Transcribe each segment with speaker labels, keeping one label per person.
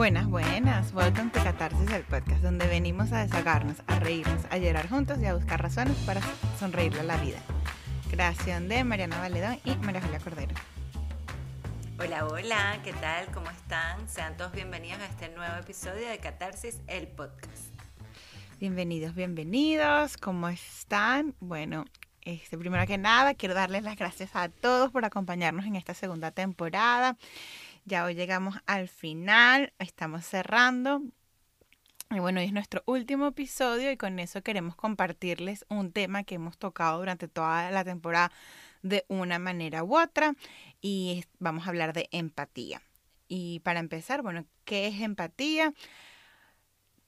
Speaker 1: Buenas, buenas. Welcome to Catarsis, el podcast donde venimos a desahogarnos, a reírnos, a llorar juntos y a buscar razones para sonreírle a la vida. Creación de Mariana Valedón y María Julia Cordero.
Speaker 2: Hola, hola, ¿qué tal? ¿Cómo están? Sean todos bienvenidos a este nuevo episodio de Catarsis, el podcast.
Speaker 1: Bienvenidos, bienvenidos. ¿Cómo están? Bueno, este, primero que nada, quiero darles las gracias a todos por acompañarnos en esta segunda temporada. Ya hoy llegamos al final, estamos cerrando. Y bueno, hoy es nuestro último episodio y con eso queremos compartirles un tema que hemos tocado durante toda la temporada de una manera u otra y vamos a hablar de empatía. Y para empezar, bueno, ¿qué es empatía?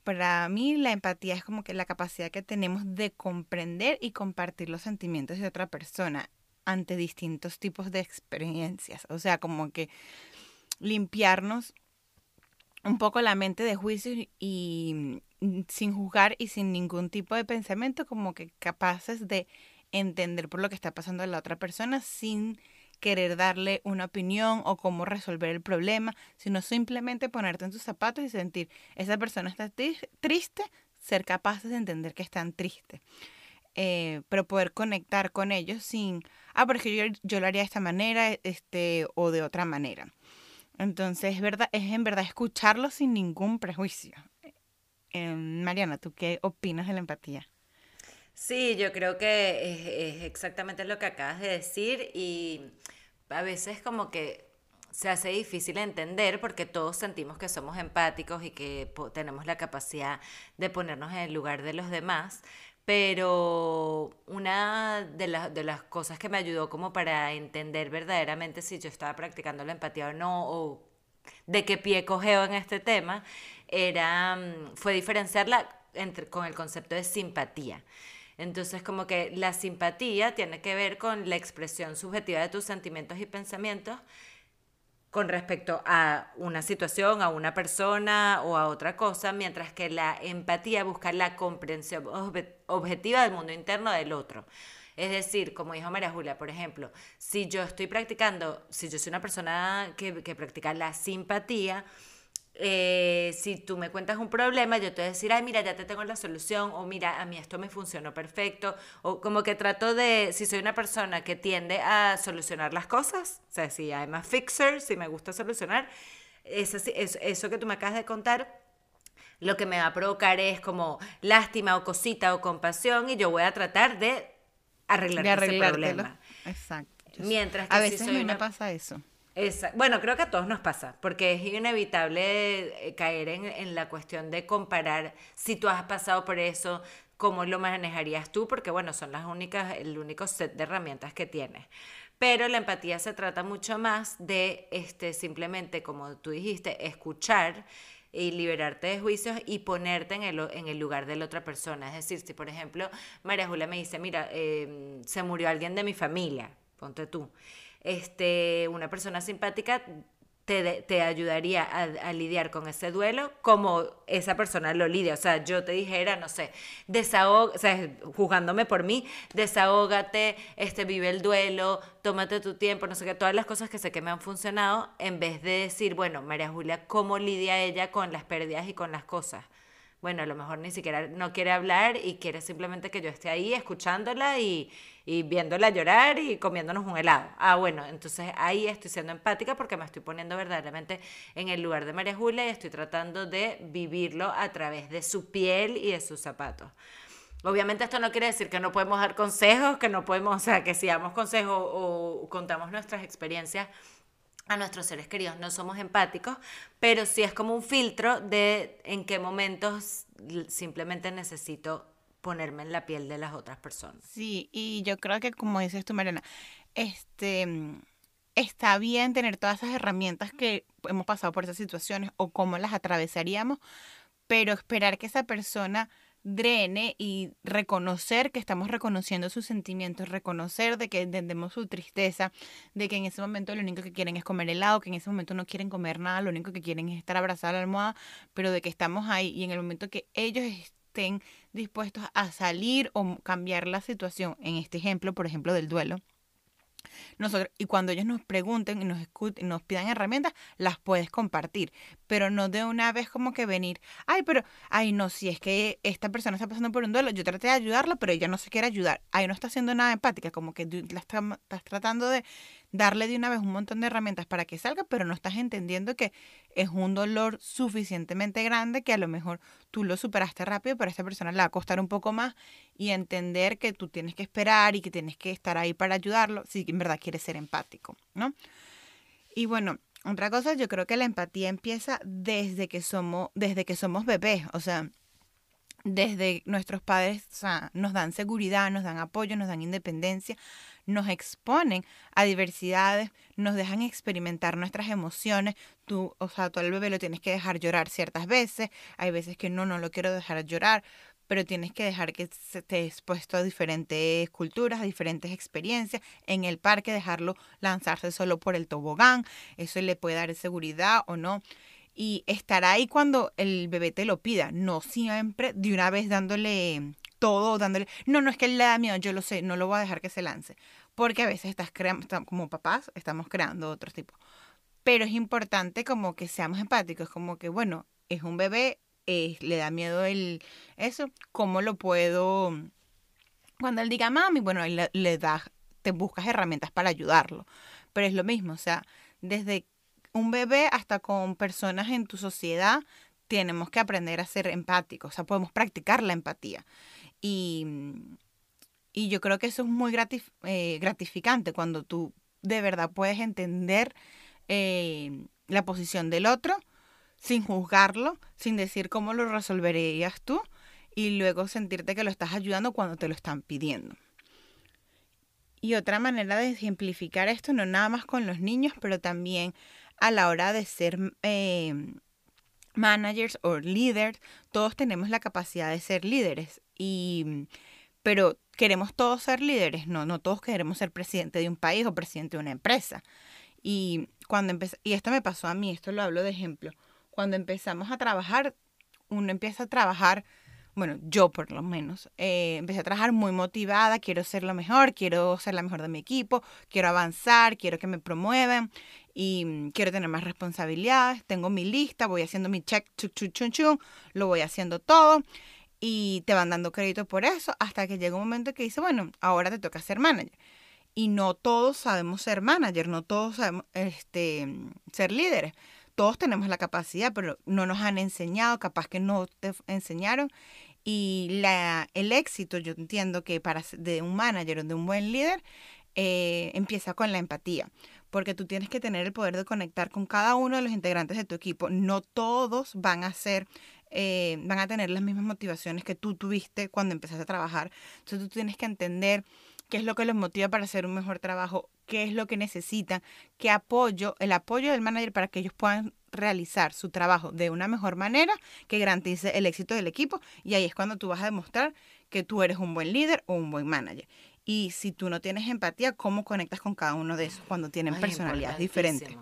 Speaker 1: Para mí la empatía es como que la capacidad que tenemos de comprender y compartir los sentimientos de otra persona ante distintos tipos de experiencias. O sea, como que limpiarnos un poco la mente de juicios y mm, sin juzgar y sin ningún tipo de pensamiento, como que capaces de entender por lo que está pasando a la otra persona sin querer darle una opinión o cómo resolver el problema, sino simplemente ponerte en tus zapatos y sentir, esa persona está triste, ser capaces de entender que están tristes. Eh, pero poder conectar con ellos sin, ah, porque yo, yo lo haría de esta manera este, o de otra manera. Entonces, es, verdad, es en verdad escucharlo sin ningún prejuicio. Eh, Mariana, ¿tú qué opinas de la empatía?
Speaker 2: Sí, yo creo que es, exactamente lo que acabas de decir y a veces como que se hace difícil entender porque todos sentimos que somos empáticos y que tenemos la capacidad de ponernos en el lugar de los demás, pero una de, de, las cosas que me ayudó como para entender verdaderamente si yo estaba practicando la empatía o no, o de qué pie cogeo en este tema, era, mm, fue diferenciarla entre, con el concepto de simpatía. Entonces, como que la simpatía tiene que ver con la expresión subjetiva de tus sentimientos y pensamientos con respecto a una situación, a una persona o a otra cosa, mientras que la empatía busca la comprensión objetiva del mundo interno del otro. Es decir, como dijo María Julia, por ejemplo, si yo estoy practicando, si yo soy una persona que, que practica la simpatía, eh, si tú me cuentas un problema, yo te voy a decir, ay, mira, ya te tengo la solución, o mira, a mí esto me funcionó perfecto, o como que trato de, si soy una persona que tiende a solucionar las cosas, o sea, si I'm a fixer, si me gusta solucionar, eso, eso que tú me acabas de contar, lo que me va a provocar es como lástima o cosita o compasión, y yo voy a tratar de arreglar ese problema.
Speaker 1: Exacto.
Speaker 2: Mientras que
Speaker 1: a veces
Speaker 2: si
Speaker 1: mí me pasa eso
Speaker 2: bueno, creo que a todos nos pasa, porque es inevitable eh, caer en, la cuestión de comparar si tú has pasado por eso, cómo lo manejarías tú, porque bueno, son las únicas, el único set de herramientas que tienes. Pero la empatía se trata mucho más de este, simplemente, como tú dijiste, escuchar y liberarte de juicios y ponerte en el, lugar de la otra persona. Es decir, si por ejemplo María Julia me dice, mira, em, se murió alguien de mi familia, ponte tú este, una persona simpática te, te ayudaría a, lidiar con ese duelo como esa persona lo lidia. O sea, yo te dijera, no sé, desahog, o sea, jugándome por mí, desahógate, este, vive el duelo, tómate tu tiempo, no sé qué, todas las cosas que sé que me han funcionado, en vez de decir, bueno, María Julia, ¿cómo lidia ella con las pérdidas y con las cosas? Bueno, a lo mejor ni siquiera no quiere hablar y quiere simplemente que yo esté ahí escuchándola y, y viéndola llorar y comiéndonos un helado. Ah, bueno, entonces ahí estoy siendo empática porque me estoy poniendo verdaderamente en el lugar de María Julia y estoy tratando de vivirlo a través de su piel y de sus zapatos. Obviamente esto no quiere decir que no podemos dar consejos, que no podemos, o sea, que si damos consejos o contamos nuestras experiencias, a nuestros seres queridos. No somos empáticos, pero sí es como un filtro de en qué momentos simplemente necesito ponerme en la piel de las otras personas.
Speaker 1: Sí, y yo creo que como dices tú, Mariana, este está bien tener todas esas herramientas que hemos pasado por esas situaciones o cómo las atravesaríamos, pero esperar que esa persona drene y reconocer que estamos reconociendo sus sentimientos, reconocer de que entendemos su tristeza, de que en ese momento lo único que quieren es comer helado, que en ese momento no quieren comer nada, lo único que quieren es estar abrazados a la almohada, pero de que estamos ahí y en el momento que ellos estén dispuestos a salir o cambiar la situación, en este ejemplo, por ejemplo, del duelo, nosotros, y cuando ellos nos pregunten y nos, y nos pidan herramientas, las puedes compartir, pero no de una vez como que venir, ay, pero, ay, no, si es que esta persona está pasando por un duelo, yo traté de ayudarla, pero ella no se quiere ayudar, ahí no está haciendo nada empática, como que la estás tratando de darle de una vez un montón de herramientas para que salga, pero no estás entendiendo que es un dolor suficientemente grande que a lo mejor tú lo superaste rápido, pero a esta persona le va a costar un poco más y entender que tú tienes que esperar y que tienes que estar ahí para ayudarlo si en verdad quieres ser empático, ¿no? Y bueno, otra cosa, yo creo que la empatía empieza desde que somos, desde que somos bebés, o sea, desde nuestros padres nos dan seguridad, nos dan apoyo, nos dan independencia, nos exponen a diversidades, nos dejan experimentar nuestras emociones. Tú, o sea, tú al bebé lo tienes que dejar llorar ciertas veces, hay veces que no, no lo quiero dejar llorar, pero tienes que dejar que esté expuesto a diferentes culturas, a diferentes experiencias. En el parque dejarlo lanzarse solo por el tobogán, eso le puede dar seguridad o no y estará ahí cuando el bebé te lo pida, no siempre de una vez dándole todo, dándole, no, no es que él le da miedo, yo lo sé, no lo voy a dejar que se lance, porque a veces estás creando, como papás, estamos creando otros tipos. Pero es importante como que seamos empáticos, como que, bueno, es un bebé, le da miedo el, eso, ¿cómo lo puedo? Cuando él diga mami, bueno, le, le das, te buscas herramientas para ayudarlo. Pero es lo mismo, o sea, desde un bebé hasta con personas en tu sociedad, tenemos que aprender a ser empáticos, o sea, podemos practicar la empatía. Y, y yo creo que eso es muy eh, gratificante cuando tú de verdad puedes entender eh, la posición del otro sin juzgarlo, sin decir cómo lo resolverías tú y luego sentirte que lo estás ayudando cuando te lo están pidiendo. Y otra manera de ejemplificar esto, no nada más con los niños, pero también a la hora de ser em, managers o líderes, todos tenemos la capacidad de ser líderes. Y, pero queremos todos ser líderes, no, no todos queremos ser presidente de un país o presidente de una empresa. Y cuando y esto me pasó a mí, esto lo hablo de ejemplo. Cuando empezamos a trabajar, uno empieza a trabajar bueno, yo por lo menos, eh, empecé a trabajar muy motivada, quiero ser lo mejor, quiero ser la mejor de mi equipo, quiero avanzar, quiero que me promuevan y mm, quiero tener más responsabilidades, tengo mi lista, voy haciendo mi check, chuc, chuc, chun, chun, lo voy haciendo todo y te van dando crédito por eso hasta que llega un momento que dice, bueno, ahora te toca ser manager. Y no todos sabemos ser manager, no todos sabemos este, ser líderes todos tenemos la capacidad, pero no nos han enseñado, capaz que no te enseñaron. Y la, el éxito, yo entiendo que para de un manager o de un buen líder, eh, empieza con la empatía, porque tú tienes que tener el poder de conectar con cada uno de los integrantes de tu equipo. No todos van a ser, eh, van a tener las mismas motivaciones que tú tuviste cuando empezaste a trabajar. Entonces tú tienes que entender qué es lo que los motiva para hacer un mejor trabajo, qué es lo que necesitan, qué apoyo, el apoyo del manager para que ellos puedan realizar su trabajo de una mejor manera que garantice el éxito del equipo y ahí es cuando tú vas a demostrar que tú eres un buen líder o un buen manager. Y si tú no tienes empatía, ¿cómo conectas con cada uno de esos cuando tienen personalidades diferentes?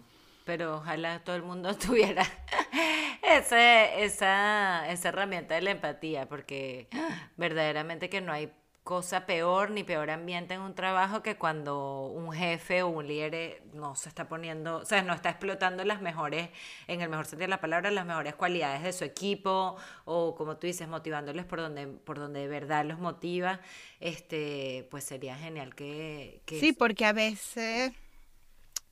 Speaker 2: Pero ojalá todo el mundo tuviera ese, esa, esa herramienta de la empatía, porque verdaderamente que no hay cosa peor ni peor ambiente en un trabajo que cuando un jefe o un líder eh, no se está poniendo, o sea, no está explotando las mejores, en el mejor sentido de la palabra, las mejores cualidades de su equipo o como tú dices, motivándoles por donde, por donde de verdad los motiva, este, pues sería genial que... que
Speaker 1: sí, porque a veces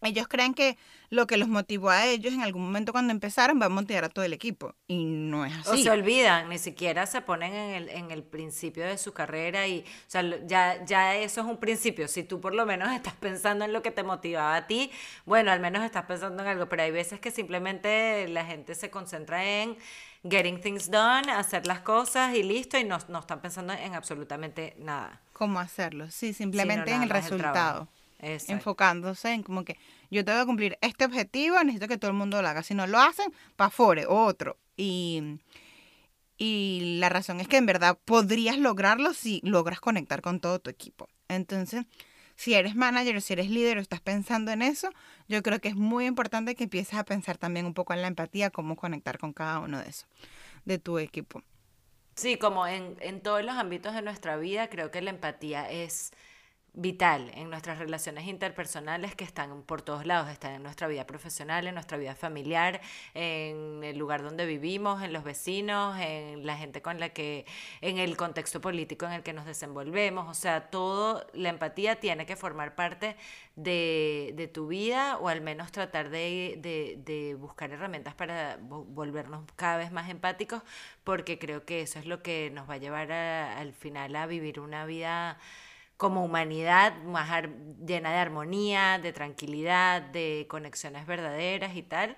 Speaker 1: ellos creen que lo que los motivó a ellos en algún momento cuando empezaron va a motivar a todo el equipo. Y no es así.
Speaker 2: O se olvidan, ni siquiera se ponen en el, en el principio de su carrera y, o sea, ya, ya eso es un principio. Si tú por lo menos estás pensando en lo que te motivaba a ti, bueno, al menos estás pensando en algo, pero hay veces que simplemente la gente se concentra en getting things done, hacer las cosas y listo, y no, no están pensando en absolutamente nada.
Speaker 1: ¿Cómo hacerlo? Sí, simplemente en el resultado enfocándose en como que yo tengo que cumplir este objetivo, necesito que todo el mundo lo haga. Si no lo hacen, para afuera, otro. Y, y la razón es que en verdad podrías lograrlo si logras conectar con todo tu equipo. Entonces, si eres manager si eres líder o estás pensando en eso, yo creo que es muy importante que empieces a pensar también un poco en la empatía, cómo conectar con cada uno de esos, de tu equipo.
Speaker 2: Sí, como en, en todos los ámbitos de nuestra vida, creo que la empatía es vital en nuestras relaciones interpersonales que están por todos lados, están en nuestra vida profesional, en nuestra vida familiar, en el lugar donde vivimos, en los vecinos, en la gente con la que, en el contexto político en el que nos desenvolvemos, o sea, todo, la empatía tiene que formar parte de, tu vida o al menos tratar de, buscar herramientas para volvernos cada vez más empáticos, porque creo que eso es lo que nos va a llevar al final a vivir una vida como humanidad más llena de armonía, de tranquilidad, de conexiones verdaderas y tal.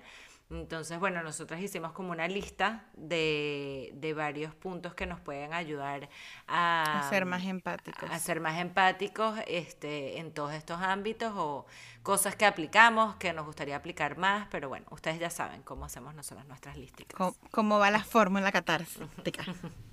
Speaker 2: Entonces, bueno, nosotros hicimos como una lista de, de, varios puntos que nos pueden ayudar a,
Speaker 1: a, ser más empáticos.
Speaker 2: A ser más empáticos este, en todos estos ámbitos o cosas que aplicamos, que nos gustaría aplicar más, pero bueno, ustedes ya saben cómo hacemos nosotros nuestras listas.
Speaker 1: ¿Cómo, ¿Cómo, va la fórmula catártica?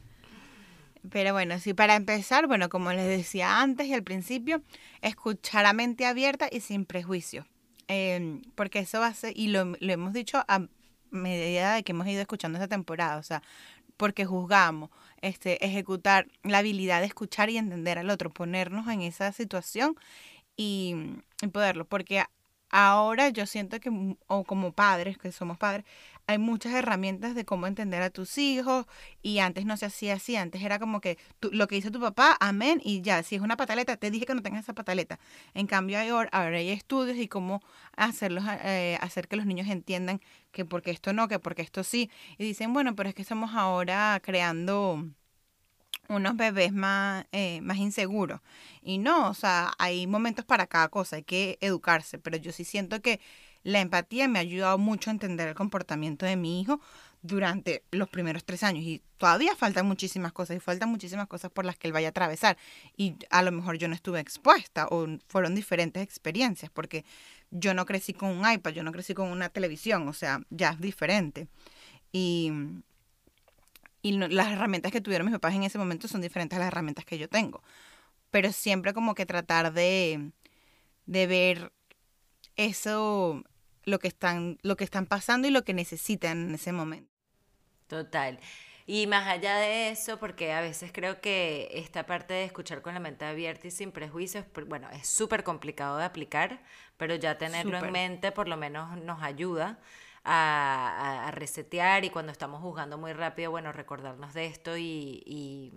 Speaker 1: Pero bueno, sí, para empezar, bueno, como les decía antes y al principio, escuchar a mente abierta y sin prejuicio. Em, porque eso va a ser, y lo, lo hemos dicho a medida de que hemos ido escuchando esta temporada, o sea, porque juzgamos, este, ejecutar la habilidad de escuchar y entender al otro, ponernos en esa situación y, y poderlo, porque ahora yo siento que, o como padres, que somos padres, hay muchas herramientas de cómo entender a tus hijos y antes no se hacía así, antes era como que lo que dice tu papá, amén, y ya, si es una pataleta, te dije que no tengas esa pataleta. En cambio, ahora, hay estudios y cómo hacerlos, eh, hacer que los niños entiendan que porque esto no, que porque esto sí. Y dicen, bueno, pero es que estamos ahora creando unos bebés más, eh, más inseguros. Y no, o sea, hay momentos para cada cosa, hay que educarse, pero yo sí siento que la empatía me ha ayudado mucho a entender el comportamiento de mi hijo durante los primeros tres años y todavía faltan muchísimas cosas y faltan muchísimas cosas por las que él vaya a atravesar y a lo mejor yo no estuve expuesta o fueron diferentes experiencias porque yo no crecí con un iPad, yo no crecí con una televisión, o sea, ya es diferente. Y, y las herramientas que tuvieron mis papás en ese momento son diferentes a las herramientas que yo tengo. Pero siempre como que tratar de, de ver eso, lo que están, lo que están pasando y lo que necesitan en ese momento.
Speaker 2: Total. Y más allá de eso, porque a veces creo que esta parte de escuchar con la mente abierta y sin prejuicios, bueno, es súper complicado de aplicar, pero ya tenerlo en mente por lo menos nos ayuda a, resetear y cuando estamos juzgando muy rápido, bueno, recordarnos de esto y y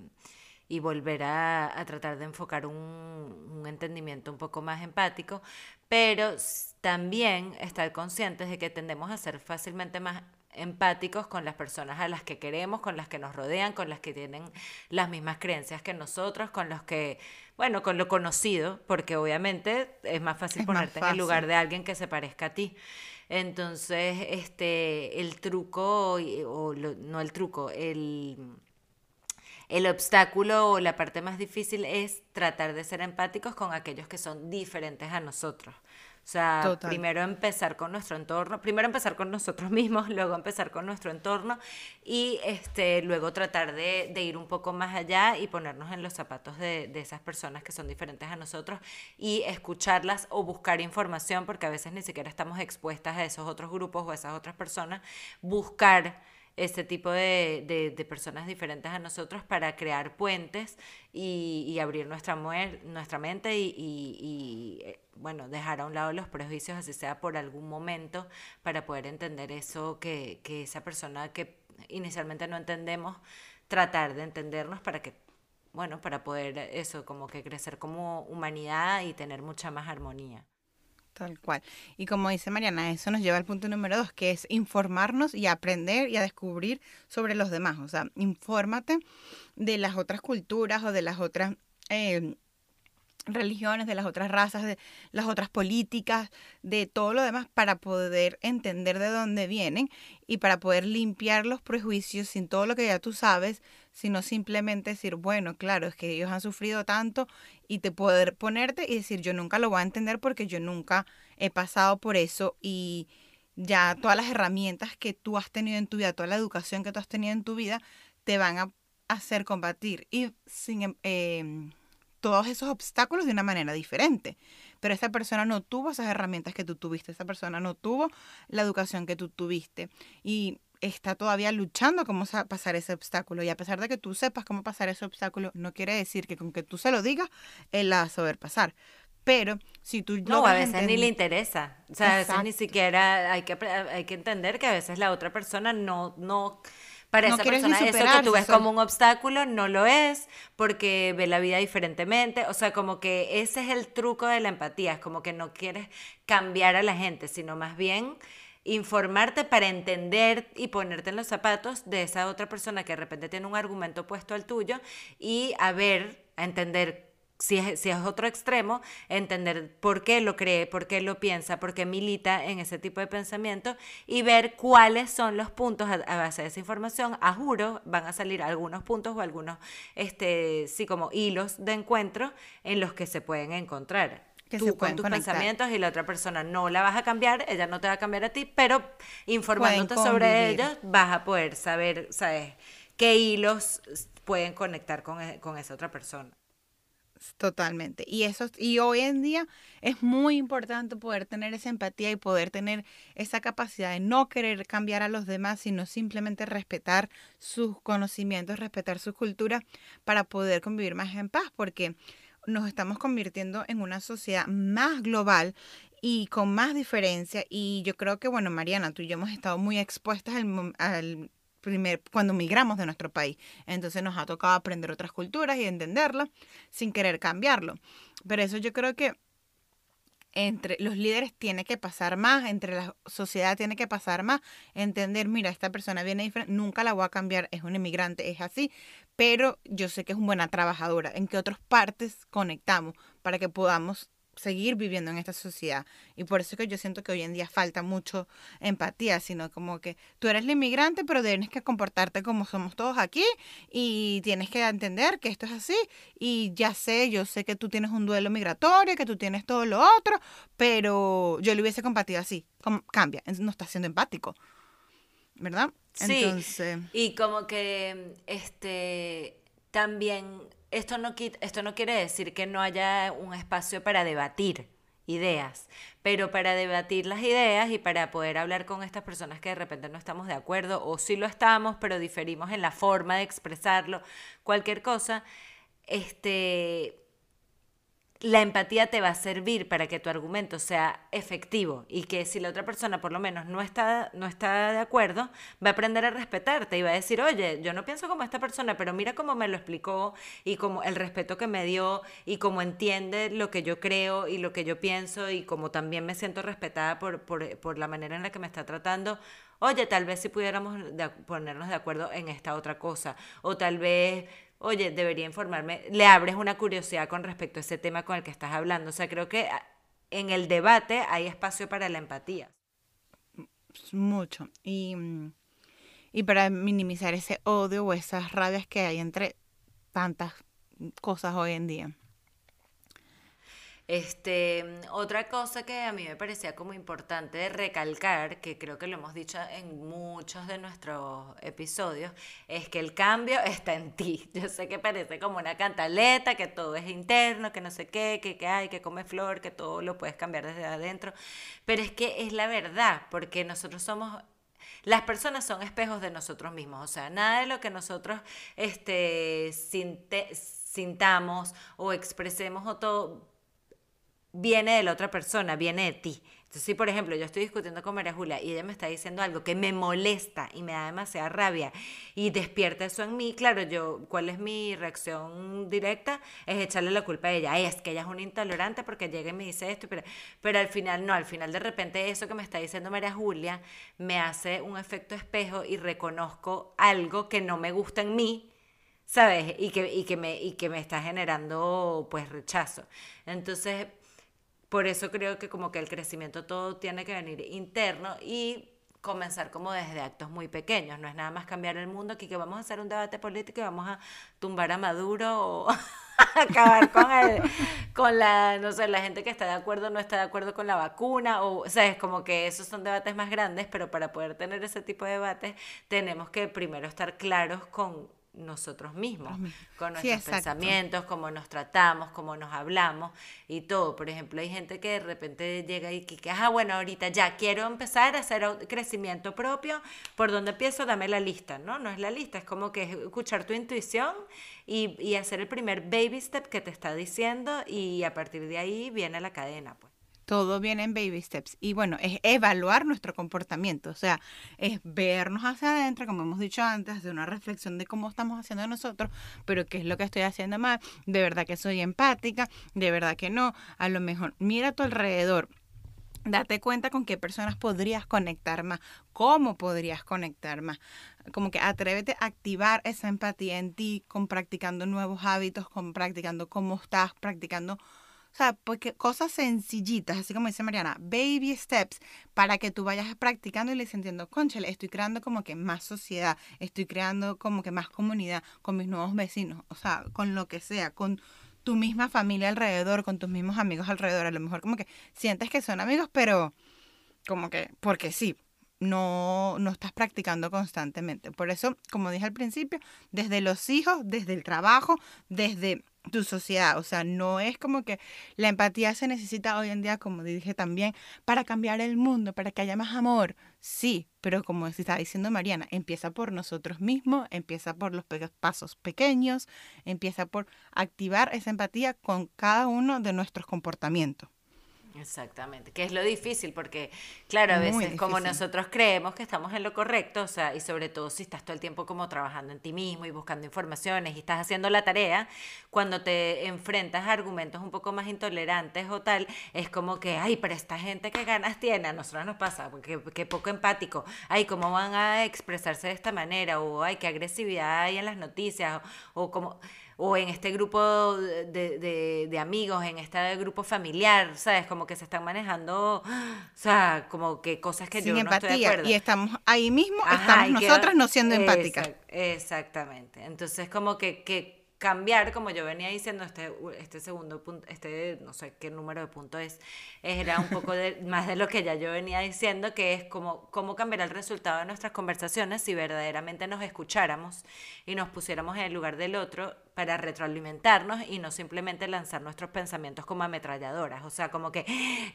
Speaker 2: volver a, tratar de enfocar un, entendimiento un poco más empático, pero también estar conscientes de que tendemos a ser fácilmente más empáticos con las personas a las que queremos, con las que nos rodean, con las que tienen las mismas creencias que nosotros, con los que, bueno, con lo conocido, porque obviamente es más fácil ponerte en el lugar de alguien que se parezca a ti. Entonces, este, el truco, o no el truco, el el obstáculo o la parte más difícil es tratar de ser empáticos con aquellos que son diferentes a nosotros. O sea, primero empezar con nuestro entorno, primero empezar con nosotros mismos, luego empezar con nuestro entorno y este, luego tratar de, ir un poco más allá y ponernos en los zapatos de, de, esas personas que son diferentes a nosotros y escucharlas o buscar información, porque a veces ni siquiera estamos expuestas a esos otros grupos o a esas otras personas, buscar este tipo de, de, personas diferentes a nosotros para crear puentes y, y abrir nuestra, nuestra mente y, y, eh, bueno, dejar a un lado los prejuicios, así sea por algún momento, para poder entender eso que, que esa persona que inicialmente no entendemos, tratar de entendernos para que, bueno, para poder eso, como que crecer como humanidad y tener mucha más armonía.
Speaker 1: Tal cual. Y como dice Mariana, eso nos lleva al punto número dos, que es informarnos y aprender y a descubrir sobre los demás. O sea, infórmate de las otras culturas o de las otras eh, religiones, de las otras razas, de las otras políticas, de todo lo demás, para poder entender de dónde vienen y para poder limpiar los prejuicios sin todo lo que ya tú sabes, sino simplemente decir, bueno, claro, es que ellos han sufrido tanto y te poder ponerte y decir, yo nunca lo voy a entender porque yo nunca he pasado por eso y ya todas las herramientas que tú has tenido en tu vida, toda la educación que tú has tenido en tu vida, te van a hacer combatir. Y sin... Eh, todos esos obstáculos de una manera diferente. Pero esa persona no tuvo esas herramientas que tú tuviste, esa persona no tuvo la educación que tú tuviste. Y está todavía luchando cómo pasar ese obstáculo. Y a pesar de que tú sepas cómo pasar ese obstáculo, no quiere decir que con que tú se lo digas, él la va a saber pasar. Pero si tú
Speaker 2: no, a veces ni le interesa. O sea, a veces ni siquiera hay que, hay que entender que a veces la otra persona no, no, para esa persona eso que tú ves como un obstáculo no lo es porque ve la vida diferentemente. O sea, como que ese es el truco de la empatía, es como que no quieres cambiar a la gente, sino más bien informarte para entender y ponerte en los zapatos de esa otra persona que de repente tiene un argumento opuesto al tuyo y a ver, a entender si es, si es otro extremo, entender por qué lo cree, por qué lo piensa, por qué milita en ese tipo de pensamiento y ver cuáles son los puntos a, base de esa información. A juro, van a salir algunos puntos o algunos, este, sí, como hilos de encuentro en los que se pueden encontrar. Que tú con tus pensamientos y la otra persona no la vas a cambiar, ella no te va a cambiar a ti, pero informándote sobre ellos vas a poder saber, ¿sabes? qué hilos pueden conectar con, e, con esa otra persona.
Speaker 1: Totalmente. Y eso y hoy en día es muy importante poder tener esa empatía y poder tener esa capacidad de no querer cambiar a los demás, sino simplemente respetar sus conocimientos, respetar su cultura para poder convivir más en paz, porque nos estamos convirtiendo en una sociedad más global y con más diferencia. Y yo creo que, bueno, Mariana, tú y yo hemos estado muy expuestas al, al primer, cuando migramos de nuestro país. Entonces nos ha tocado aprender otras culturas y entenderlas sin querer cambiarlo. Pero eso yo creo que entre los líderes tiene que pasar más, entre la sociedad tiene que pasar más, entender, mira, esta persona viene diferente, nunca la voy a cambiar, es un inmigrante, es así, pero yo sé que es una buena trabajadora, en qué otras partes conectamos para que podamos seguir viviendo en esta sociedad. Y por eso es que yo siento que hoy en día falta mucho empatía, sino como que tú eres el inmigrante, pero tienes que comportarte como somos todos aquí y tienes que entender que esto es así. Y ya sé, yo sé que tú tienes un duelo migratorio, que tú tienes todo lo otro, pero yo le hubiese compartido así. Cambia, no está siendo empático. ¿Verdad?
Speaker 2: Sí. Entonces... Y como que este también esto no, esto no quiere decir que no haya un espacio para debatir ideas, pero para debatir las ideas y para poder hablar con estas personas que de repente no estamos de acuerdo o sí lo estamos, pero diferimos en la forma de expresarlo, cualquier cosa, este, la empatía te va a servir para que tu argumento sea efectivo y que si la otra persona por lo menos no está, no está de acuerdo, va a aprender a respetarte y va a decir, oye, yo no pienso como esta persona, pero mira cómo me lo explicó y como el respeto que me dio y cómo entiende lo que yo creo y lo que yo pienso y como también me siento respetada por, por, por la manera en la que me está tratando. Oye, tal vez si pudiéramos ponernos de acuerdo en esta otra cosa o tal vez oye, debería informarme, le abres una curiosidad con respecto a ese tema con el que estás hablando. O sea, creo que ah, en el debate hay espacio para la empatía.
Speaker 1: Mucho. Y, mm, y para minimizar ese odio o esas rabias que hay entre tantas cosas hoy en día.
Speaker 2: Este, otra cosa que a mí me parecía como importante recalcar, que creo que lo hemos dicho en muchos de nuestros episodios, es que el cambio está en ti. Yo sé que parece como una cantaleta, que todo es interno, que no sé qué, que, que hay, que come flor, que todo lo puedes cambiar desde adentro, pero es que es la verdad, porque nosotros somos las personas son espejos de nosotros mismos, o sea, nada de lo que nosotros este, sintamos o expresemos o todo viene de la otra persona, viene de ti. Entonces, si por ejemplo yo estoy discutiendo con María Julia y ella me está diciendo algo que me molesta y me da demasiada rabia y despierta eso en mí, claro, yo, ¿cuál es mi reacción directa? Es echarle la culpa a ella. es que ella es una intolerante porque llega y me dice esto, pero, pero al final no, al final de repente eso que me está diciendo María Julia me hace un efecto espejo y reconozco algo que no me gusta en mí ¿sabes? Y que, y que, me, y que me está generando pues rechazo. Entonces, por eso creo que como que el crecimiento todo tiene que venir interno y comenzar como desde actos muy pequeños. No es nada más cambiar el mundo, aquí que vamos a hacer un debate político y vamos a tumbar a Maduro o acabar con, con la, no sé, la gente que está de acuerdo no está de acuerdo con la vacuna. O, o sea, es como que esos son debates más grandes, pero para poder tener ese tipo de debates tenemos que primero estar claros con nosotros mismos, con nuestros pensamientos, cómo nos tratamos, cómo nos hablamos y todo. Por ejemplo, hay gente que de repente llega y que, ah, bueno, ahorita ya quiero empezar a hacer crecimiento propio. ¿Por dónde empiezo? Dame la lista, ¿no? No es la lista, es como que es escuchar tu intuición y, y hacer el primer baby step que te está diciendo y a partir de ahí viene la cadena, pues.
Speaker 1: Todo viene en baby steps. Y bueno, es evaluar nuestro comportamiento. O sea, es vernos hacia adentro, como hemos dicho antes, hacer una reflexión de cómo estamos haciendo nosotros, pero qué es lo que estoy haciendo mal. De verdad que soy empática, de verdad que no. A lo mejor, mira a tu alrededor. Date cuenta con qué personas podrías conectar más, cómo podrías conectar más. Como que atrévete a activar esa empatía en ti con practicando nuevos hábitos, con practicando cómo estás, practicando o sea, porque cosas sencillitas, así como dice Mariana, baby steps, para que tú vayas practicando y le sintiendo, conchale, estoy creando como que más sociedad, estoy creando como que más comunidad con mis nuevos vecinos, o sea, con lo que sea, con tu misma familia alrededor, con tus mismos amigos alrededor. A lo mejor como que sientes que son amigos, pero como que, porque sí, no, no estás practicando constantemente. Por eso, como dije al principio, desde los hijos, desde el trabajo, desde tu sociedad. O sea, no es como que la empatía se necesita hoy en día, como dije también, para cambiar el mundo, para que haya más amor. Sí, pero como estaba diciendo Mariana, empieza por nosotros mismos, empieza por los pasos pequeños, empieza por activar esa empatía con cada uno de nuestros comportamientos.
Speaker 2: Exactamente, que es lo difícil porque, claro, a
Speaker 1: Muy
Speaker 2: veces como nosotros creemos que estamos en lo correcto, o sea, y sobre todo si estás todo el tiempo como trabajando en ti mismo y buscando informaciones y estás haciendo la tarea, cuando te enfrentas a argumentos un poco más intolerantes o tal, es como que, ay, pero esta gente que ganas tiene, a nosotros nos pasa, porque que poco empático, ay, ¿cómo van a expresarse de esta manera? O, ay, qué agresividad hay en las noticias, o, o como o en este grupo de, de- de amigos, en este grupo familiar, ¿sabes? Como que se están manejando, o sea, como que cosas que
Speaker 1: Sin
Speaker 2: yo no estoy de acuerdo.
Speaker 1: y estamos ahí mismo,
Speaker 2: Ajá,
Speaker 1: estamos
Speaker 2: que-
Speaker 1: nosotras no siendo empáticas.
Speaker 2: Exact- exactamente. Entonces, como que, que cambiar, como yo venía diciendo, este, este segundo punto, este, no sé qué número de punto es, era un poco de, más de lo que ya yo venía diciendo, que es como, cómo cambiar el resultado de nuestras conversaciones si verdaderamente nos escucháramos y nos pusiéramos en el lugar del otro para retroalimentarnos y no simplemente lanzar nuestros pensamientos como ametralladoras. O sea, como que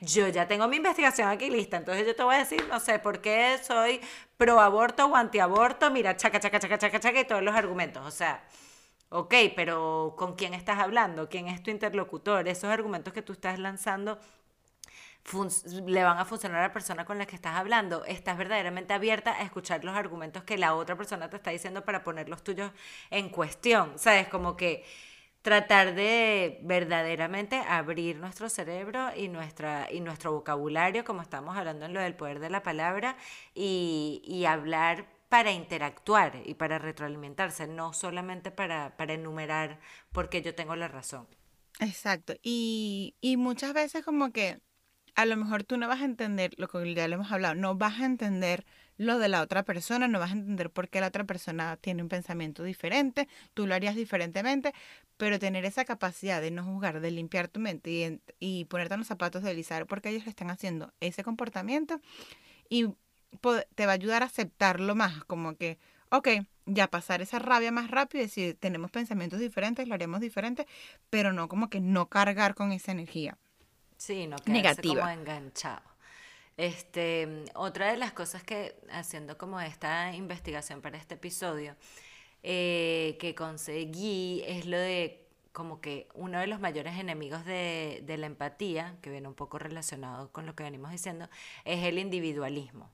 Speaker 2: yo ya tengo mi investigación aquí lista, entonces yo te voy a decir, no sé, por qué soy pro aborto o antiaborto, mira, chaca, chaca, chaca, chaca, chaca, y todos los argumentos. O sea, ok, pero ¿con quién estás hablando? ¿Quién es tu interlocutor? Esos argumentos que tú estás lanzando le van a funcionar a la persona con la que estás hablando. Estás verdaderamente abierta a escuchar los argumentos que la otra persona te está diciendo para poner los tuyos en cuestión. ¿Sabes? Como que tratar de verdaderamente abrir nuestro cerebro y, nuestra, y nuestro vocabulario, como estamos hablando en lo del poder de la palabra, y hablar para interactuar y para retroalimentarse, no solamente para, enumerar porque yo tengo la razón.
Speaker 1: Exacto. Y, muchas veces como que a lo mejor tú no vas a entender lo que ya le hemos hablado, no vas a entender lo de la otra persona, no vas a entender por qué la otra persona tiene un pensamiento diferente, tú lo harías diferentemente, pero tener esa capacidad de no juzgar, de limpiar tu mente y, ponerte en los zapatos de Elizabeth porque ellos le están haciendo ese comportamiento y te va a ayudar a aceptarlo más, como que, ok, ya pasar esa rabia más rápido y decir, tenemos pensamientos diferentes, lo haremos diferente, pero no como que no cargar con esa energía.
Speaker 2: Sí, no quedarse
Speaker 1: Negativa.
Speaker 2: como enganchado. Este, otra de las cosas que, haciendo como esta investigación para este episodio, eh, que conseguí es lo de como que uno de los mayores enemigos de, de la empatía, que viene un poco relacionado con lo que venimos diciendo, es el individualismo.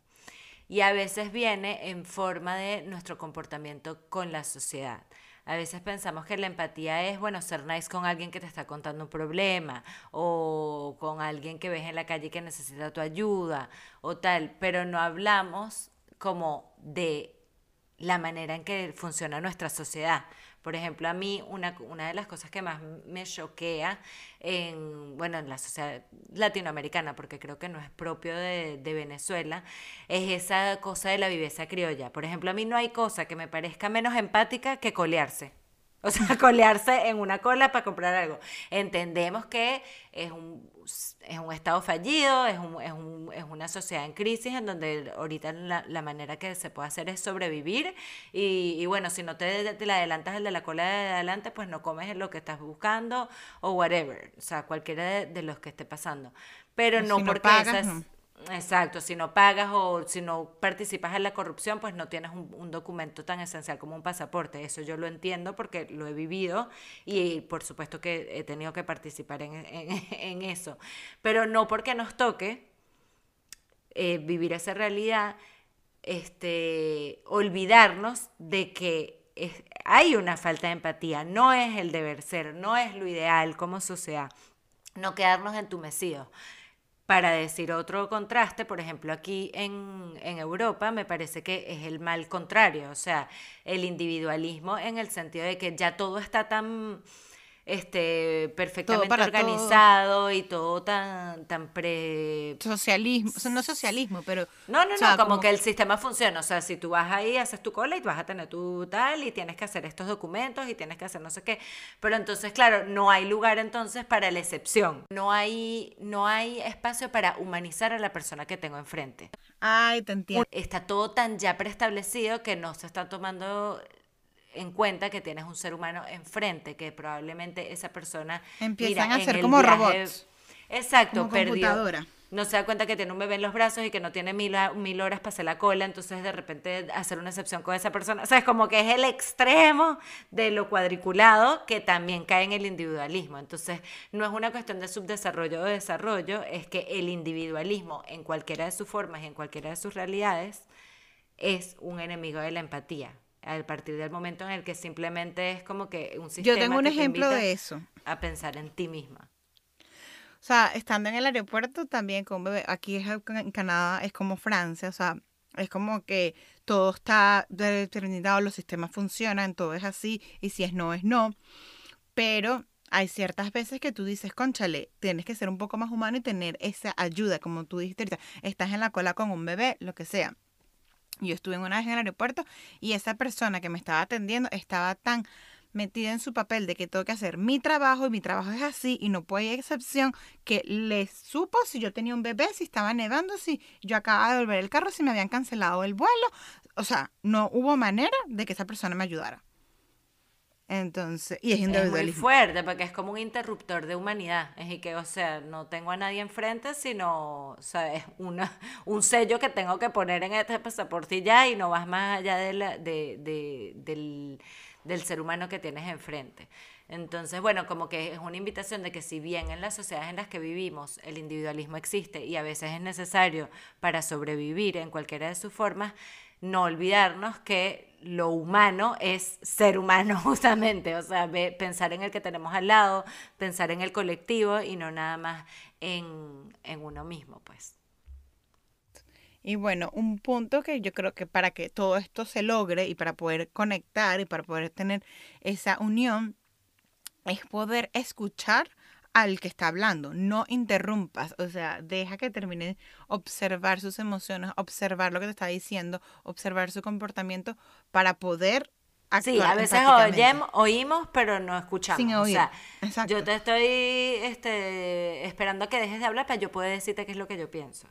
Speaker 2: Y a veces viene en forma de nuestro comportamiento con la sociedad. A veces pensamos que la empatía es, bueno, ser nice con alguien que te está contando un problema o con alguien que ves en la calle que necesita tu ayuda o tal, pero no hablamos como de la manera en que funciona nuestra sociedad. Por ejemplo, a mí una, una de las cosas que más me choquea en, bueno, en la sociedad latinoamericana, porque creo que no es propio de, de Venezuela, es esa cosa de la viveza criolla. Por ejemplo, a mí no hay cosa que me parezca menos empática que colearse. O sea, colearse en una cola para comprar algo. Entendemos que es un, es un estado fallido, es, un, es, un, es una sociedad en crisis en donde ahorita la, la, manera que se puede hacer es sobrevivir y, y bueno, si no te, te, la adelantas el de la cola de adelante, pues no comes lo que estás buscando o whatever, o sea, cualquiera de, de los que esté pasando. Pero no
Speaker 1: si
Speaker 2: porque
Speaker 1: no pagas,
Speaker 2: esas...
Speaker 1: no.
Speaker 2: Exacto, si no pagas o si no participas en la corrupción, pues no tienes un, documento tan esencial como un pasaporte. Eso yo lo entiendo porque lo he vivido y por supuesto que he tenido que participar en, en, eso. Pero no porque nos toque eh, vivir esa realidad, este, olvidarnos de que hay una falta de empatía, no es el deber ser, no es lo ideal como sociedad, no quedarnos entumecidos. Para decir otro contraste, por ejemplo, aquí en, en, Europa me parece que es el mal contrario, o sea, el individualismo en el sentido de que ya todo está tan este perfectamente organizado todo. y todo tan tan pre
Speaker 1: socialismo o sea, no socialismo pero
Speaker 2: no no o sea, no como, como, que el sistema funciona o sea si tú vas ahí haces tu cola y vas a tener tu tal y tienes que hacer estos documentos y tienes que hacer no sé qué pero entonces claro no hay lugar entonces para la excepción no hay no hay espacio para humanizar a la persona que tengo enfrente
Speaker 1: ay te entiendo
Speaker 2: está todo tan ya preestablecido que no se está tomando en cuenta que tienes un ser humano enfrente, que probablemente esa persona
Speaker 1: empiezan mira, a ser como viaje, robots.
Speaker 2: Exacto, como perdió. No se da cuenta que tiene un bebé en los brazos y que no tiene mil, mil horas para hacer la cola, entonces de repente hacer una excepción con esa persona. O sea, es como que es el extremo de lo cuadriculado que también cae en el individualismo. Entonces, no es una cuestión de subdesarrollo o desarrollo, es que el individualismo en cualquiera de sus formas y en cualquiera de sus realidades es un enemigo de la empatía a partir del momento en el que simplemente es como que un sistema
Speaker 1: Yo tengo un ejemplo de eso.
Speaker 2: A pensar en ti misma.
Speaker 1: O sea, estando en el aeropuerto también con un bebé, aquí es, en Canadá es como Francia, o sea, es como que todo está determinado, los sistemas funcionan, todo es así, y si es no, es no. Pero hay ciertas veces que tú dices, conchale, tienes que ser un poco más humano y tener esa ayuda, como tú dijiste ahorita, estás en la cola con un bebé, lo que sea. Yo estuve una vez en el aeropuerto y esa persona que me estaba atendiendo estaba tan metida en su papel de que tengo que hacer mi trabajo y mi trabajo es así y no puede excepción que le supo si yo tenía un bebé, si estaba nevando, si yo acababa de volver el carro, si me habían cancelado el vuelo. O sea, no hubo manera de que esa persona me ayudara. Entonces, y es individualismo.
Speaker 2: Es muy fuerte porque es como un interruptor de humanidad. Es y que, o sea, no tengo a nadie enfrente, sino, o sea, es una, un sello que tengo que poner en este pasaporte y ya, y no vas más allá de la, de, de, del, del ser humano que tienes enfrente. Entonces, bueno, como que es una invitación de que si bien en las sociedades en las que vivimos el individualismo existe y a veces es necesario para sobrevivir en cualquiera de sus formas, no olvidarnos que lo humano es ser humano justamente, o sea, pensar en el que tenemos al lado, pensar en el colectivo y no nada más en, en uno mismo, pues.
Speaker 1: Y bueno, un punto que yo creo que para que todo esto se logre y para poder conectar y para poder tener esa unión es poder escuchar al que está hablando, no interrumpas, o sea, deja que termine observar sus emociones, observar lo que te está diciendo, observar su comportamiento para poder
Speaker 2: Sí, a veces oímos, pero no escuchamos.
Speaker 1: Sin oír.
Speaker 2: O sea, yo te estoy este, esperando a que dejes de hablar para yo poder decirte qué es lo que yo pienso.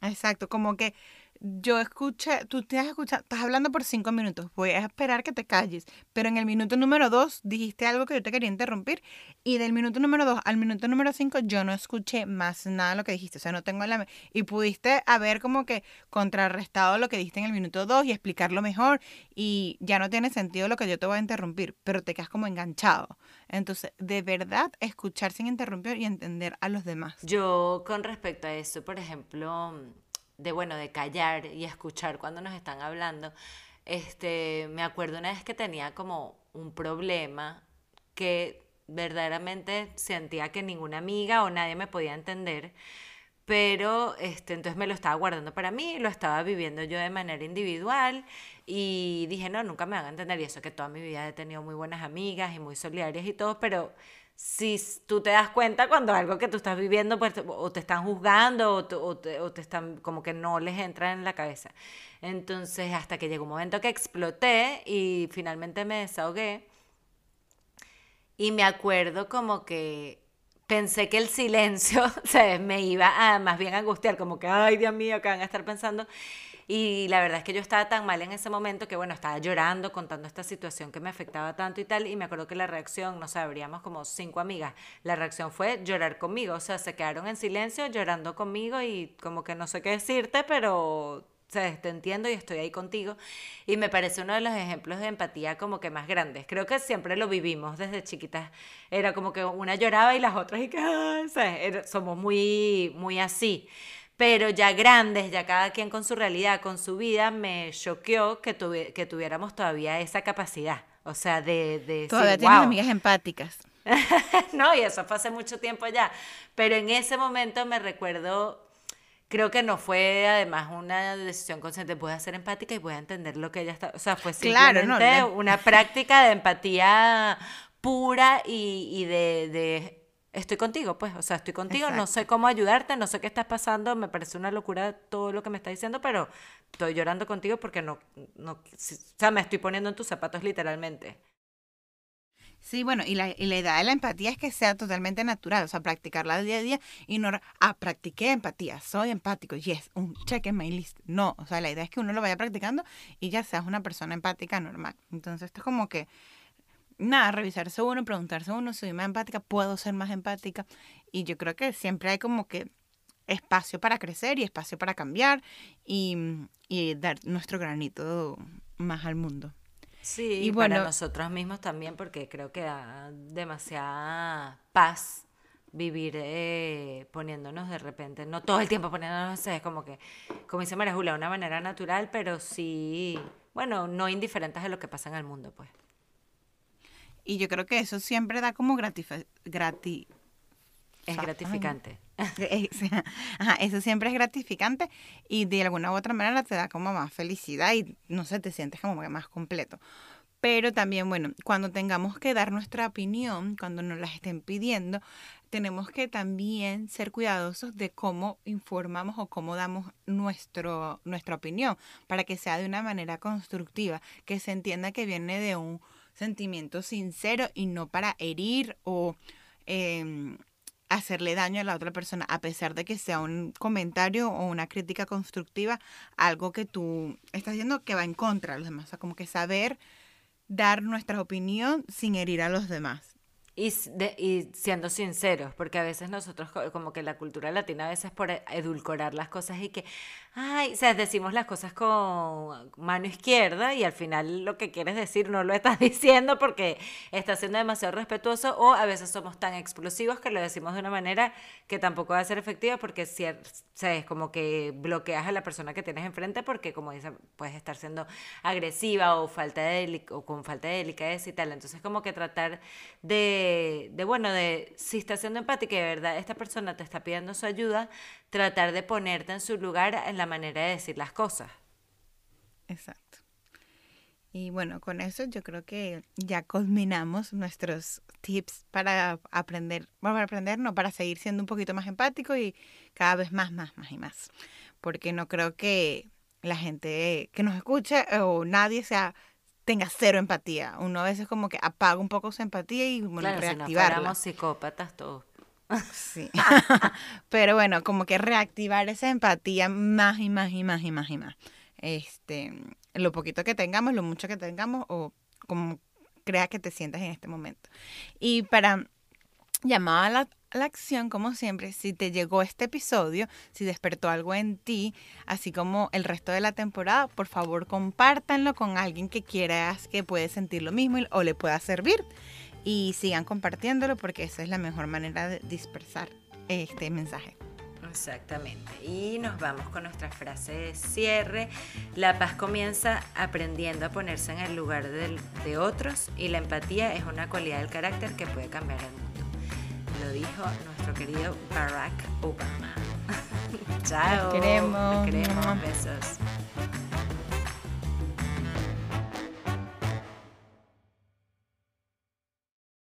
Speaker 1: Exacto, como que yo escuché, tú te has escuchado, estás hablando por cinco minutos, voy a esperar que te calles, pero en el minuto número dos dijiste algo que yo te quería interrumpir y del minuto número dos al minuto número cinco yo no escuché más nada de lo que dijiste, o sea, no tengo la... Y pudiste haber como que contrarrestado lo que dijiste en el minuto dos y explicarlo mejor y ya no tiene sentido lo que yo te voy a interrumpir, pero te quedas como enganchado. Entonces, de verdad, escuchar sin interrumpir y entender a los demás.
Speaker 2: Yo con respecto a eso, por ejemplo de bueno, de callar y escuchar cuando nos están hablando, este, me acuerdo una vez que tenía como un problema que verdaderamente sentía que ninguna amiga o nadie me podía entender, pero este, entonces me lo estaba guardando para mí, lo estaba viviendo yo de manera individual y dije, no, nunca me van a entender y eso que toda mi vida he tenido muy buenas amigas y muy solidarias y todo, pero si tú te das cuenta cuando algo que tú estás viviendo, pues, o te están juzgando, o te, están, como que no les entra en la cabeza. Entonces, hasta que llegó un momento que exploté y finalmente me desahogué, y me acuerdo como que pensé que el silencio se me iba a más bien angustiar, como que, ay Dios mío, que van a estar pensando. Y la verdad es que yo estaba tan mal en ese momento que, bueno, estaba llorando, contando esta situación que me afectaba tanto y tal. Y me acuerdo que la reacción, no sabríamos como cinco amigas, la reacción fue llorar conmigo. O sea, se quedaron en silencio llorando conmigo y como que no sé qué decirte, pero te entiendo y estoy ahí contigo. Y me parece uno de los ejemplos de empatía como que más grandes. Creo que siempre lo vivimos desde chiquitas. Era como que una lloraba y las otras y que, somos muy, muy así. Pero ya grandes, ya cada quien con su realidad, con su vida, me choqueó que, que tuviéramos todavía esa capacidad. O sea, de... de
Speaker 1: todavía tienes amigas empáticas.
Speaker 2: no, y eso fue hace mucho tiempo ya. Pero en ese momento me recuerdo creo que no fue además una decisión consciente, voy a ser empática y voy a entender lo que ella está, o sea, fue simplemente una práctica de empatía pura y, de, estoy contigo, pues, o sea, estoy contigo, no sé cómo ayudarte, no sé qué estás pasando, me parece una locura todo lo que me está diciendo, pero estoy llorando contigo porque no, no, o sea, me estoy poniendo en tus zapatos literalmente.
Speaker 1: Sí, bueno, y la, y la idea de la empatía es que sea totalmente natural, o sea, practicarla día a día y no, ah, practiqué empatía, soy empático, yes, un check en my list. No, o sea, la idea es que uno lo vaya practicando y ya seas una persona empática normal. Entonces, esto es como que, nada, revisarse uno, preguntarse uno, soy más empática, puedo ser más empática. Y yo creo que siempre hay como que espacio para crecer y espacio para cambiar y, y dar nuestro granito más al mundo.
Speaker 2: Sí, y bueno, para nosotros mismos también, porque creo que da demasiada paz vivir eh, poniéndonos de repente, no todo el tiempo poniéndonos, es como que, como dice María Julia, de una manera natural, pero sí, bueno, no indiferentes de lo que pasa en el mundo, pues.
Speaker 1: Y yo creo que eso siempre da como gratis
Speaker 2: grati es gratificante.
Speaker 1: Ajá, eso siempre es gratificante y de alguna u otra manera te da como más felicidad y no sé, te sientes como más completo. Pero también, bueno, cuando tengamos que dar nuestra opinión, cuando nos la estén pidiendo, tenemos que también ser cuidadosos de cómo informamos o cómo damos nuestro, nuestra opinión para que sea de una manera constructiva, que se entienda que viene de un sentimiento sincero y no para herir o eh, hacerle daño a la otra persona, a pesar de que sea un comentario o una crítica constructiva, algo que tú estás haciendo que va en contra de los demás. O sea, como que saber dar nuestra opinión sin herir a los demás.
Speaker 2: Y, y, siendo sinceros, porque a veces nosotros, como que la cultura latina, a veces por edulcorar las cosas y que, ay, o sea, decimos las cosas con mano izquierda y al final lo que quieres decir no lo estás diciendo porque estás siendo demasiado respetuoso o a veces somos tan explosivos que lo decimos de una manera que tampoco va a ser efectiva porque si, es como que bloqueas a la persona que tienes enfrente porque como dice, puedes estar siendo agresiva o, falta de, o con falta de delicadeza y tal. Entonces como que tratar de, de, bueno, de si estás siendo empática y de verdad esta persona te está pidiendo su ayuda, tratar de ponerte en su lugar en la manera de decir las cosas.
Speaker 1: Exacto. Y bueno, con eso yo creo que ya culminamos nuestros tips para aprender, bueno, para aprender, no, para seguir siendo un poquito más empático y cada vez más, más, más y más. Porque no creo que la gente que nos escuche o nadie sea tenga cero empatía. Uno a veces como que apaga un poco su empatía y bueno, reactivarla.
Speaker 2: Si psicópatas todos.
Speaker 1: Sí. Pero bueno, como que reactivar esa empatía más y más y más y más y más. Este, lo poquito que tengamos, lo mucho que tengamos o como creas que te sientas en este momento. Y para llamar la, acción, como siempre, si te llegó este episodio, si despertó algo en ti, así como el resto de la temporada, por favor compártanlo con alguien que quieras que puede sentir lo mismo o le pueda servir y sigan compartiéndolo porque esa es la mejor manera de dispersar este mensaje.
Speaker 2: Exactamente. Y nos vamos con nuestra frase de cierre. La paz comienza aprendiendo a ponerse en el lugar de otros y la empatía es una cualidad del carácter que puede cambiar el mundo. Lo dijo nuestro querido Barack Obama. Chao.
Speaker 1: queremos.
Speaker 2: queremos. Besos.